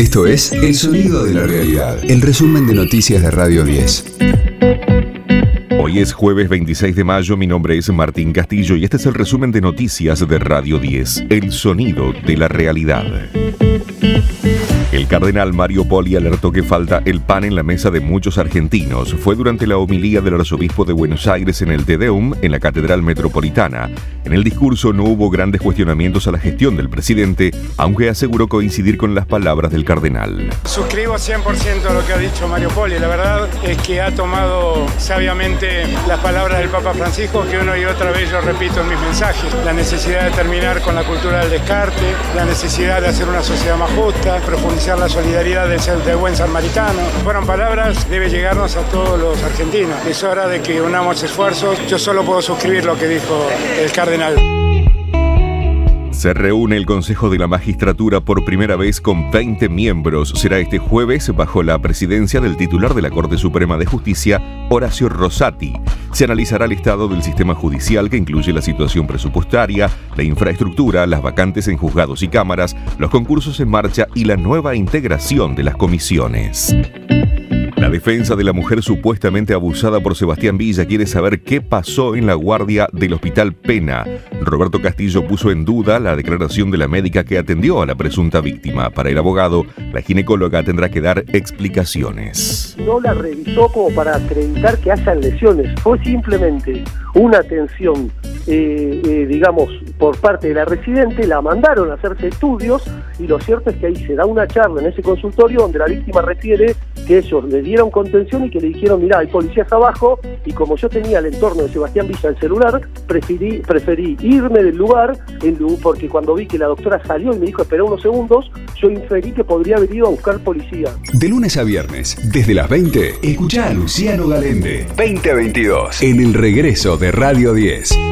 Esto es El Sonido de la Realidad, el resumen de noticias de Radio 10. Hoy es jueves 26 de mayo, mi nombre es Martín Castillo y este es el resumen de noticias de Radio 10, El Sonido de la Realidad. Cardenal Mario Poli alertó que falta el pan en la mesa de muchos argentinos. Fue durante la homilía del arzobispo de Buenos Aires en el Tedeum, en la Catedral Metropolitana. En el discurso no hubo grandes cuestionamientos a la gestión del presidente, aunque aseguró coincidir con las palabras del cardenal. Suscribo 100% lo que ha dicho Mario Poli. La verdad es que ha tomado sabiamente las palabras del Papa Francisco, que una y otra vez yo repito en mis mensajes. La necesidad de terminar con la cultura del descarte, la necesidad de hacer una sociedad más justa, profundizar la solidaridad del, buen samaritano. Fueron palabras, debe llegarnos a todos los argentinos. Es hora de que unamos esfuerzos. Yo solo puedo suscribir lo que dijo el cardenal. Se reúne el Consejo de la Magistratura por primera vez con 20 miembros. Será este jueves bajo la presidencia del titular de la Corte Suprema de Justicia, Horacio Rosati. Se analizará el estado del sistema judicial que incluye la situación presupuestaria, la infraestructura, las vacantes en juzgados y cámaras, los concursos en marcha y la nueva integración de las comisiones. La defensa de la mujer supuestamente abusada por Sebastián Villa quiere saber qué pasó en la guardia del Hospital Pena. Roberto Castillo puso en duda la declaración de la médica que atendió a la presunta víctima. Para el abogado, la ginecóloga tendrá que dar explicaciones. No la revisó como para acreditar que hayan lesiones, fue simplemente una atención, eh, eh, digamos, por parte de la residente, la mandaron a hacerse estudios y lo cierto es que ahí se da una charla en ese consultorio donde la víctima refiere que ellos le dieron contención y que le dijeron, mira, hay policías abajo y como yo tenía el entorno de Sebastián Villa el celular, preferí, preferí irme del lugar porque cuando vi que la doctora salió y me dijo espera unos segundos, yo inferí que podría haber ido a buscar policía. De lunes a viernes, desde las 20, escucha a Luciano Galende, 2022, en el regreso de Radio 10.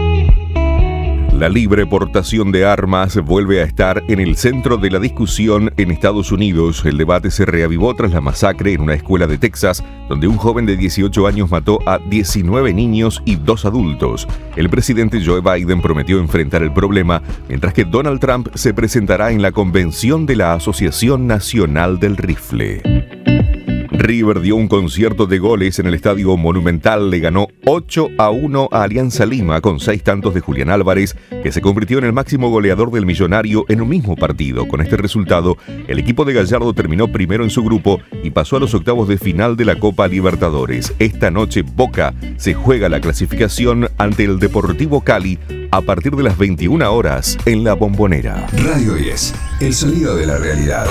La libre portación de armas vuelve a estar en el centro de la discusión en Estados Unidos. El debate se reavivó tras la masacre en una escuela de Texas, donde un joven de 18 años mató a 19 niños y dos adultos. El presidente Joe Biden prometió enfrentar el problema, mientras que Donald Trump se presentará en la convención de la Asociación Nacional del Rifle. River dio un concierto de goles en el Estadio Monumental, le ganó 8 a 1 a Alianza Lima con seis tantos de Julián Álvarez, que se convirtió en el máximo goleador del millonario en un mismo partido. Con este resultado, el equipo de Gallardo terminó primero en su grupo y pasó a los octavos de final de la Copa Libertadores. Esta noche Boca se juega la clasificación ante el Deportivo Cali a partir de las 21 horas en la Bombonera. Radio 10, el sonido de la realidad.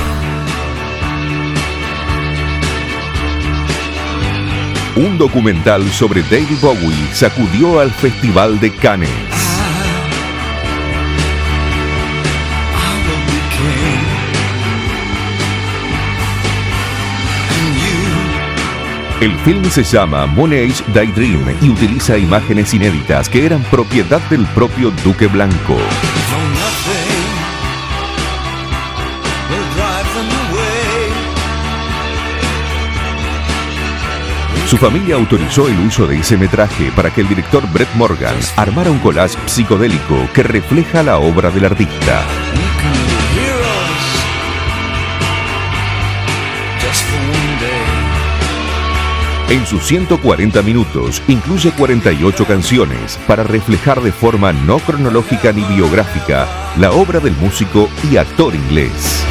Un documental sobre David Bowie sacudió al Festival de Cannes. El film se llama Moon Age Daydream y utiliza imágenes inéditas que eran propiedad del propio Duque Blanco. Su familia autorizó el uso de ese metraje para que el director Brett Morgan armara un collage psicodélico que refleja la obra del artista. En sus 140 minutos incluye 48 canciones para reflejar de forma no cronológica ni biográfica la obra del músico y actor inglés.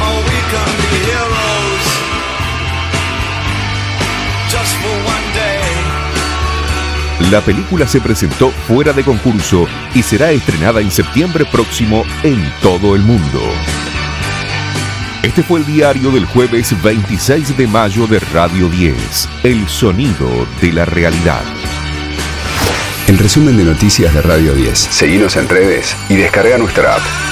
La película se presentó fuera de concurso y será estrenada en septiembre próximo en todo el mundo. Este fue el diario del jueves 26 de mayo de Radio 10, El sonido de la realidad. El resumen de noticias de Radio 10. Seguimos en redes y descarga nuestra app.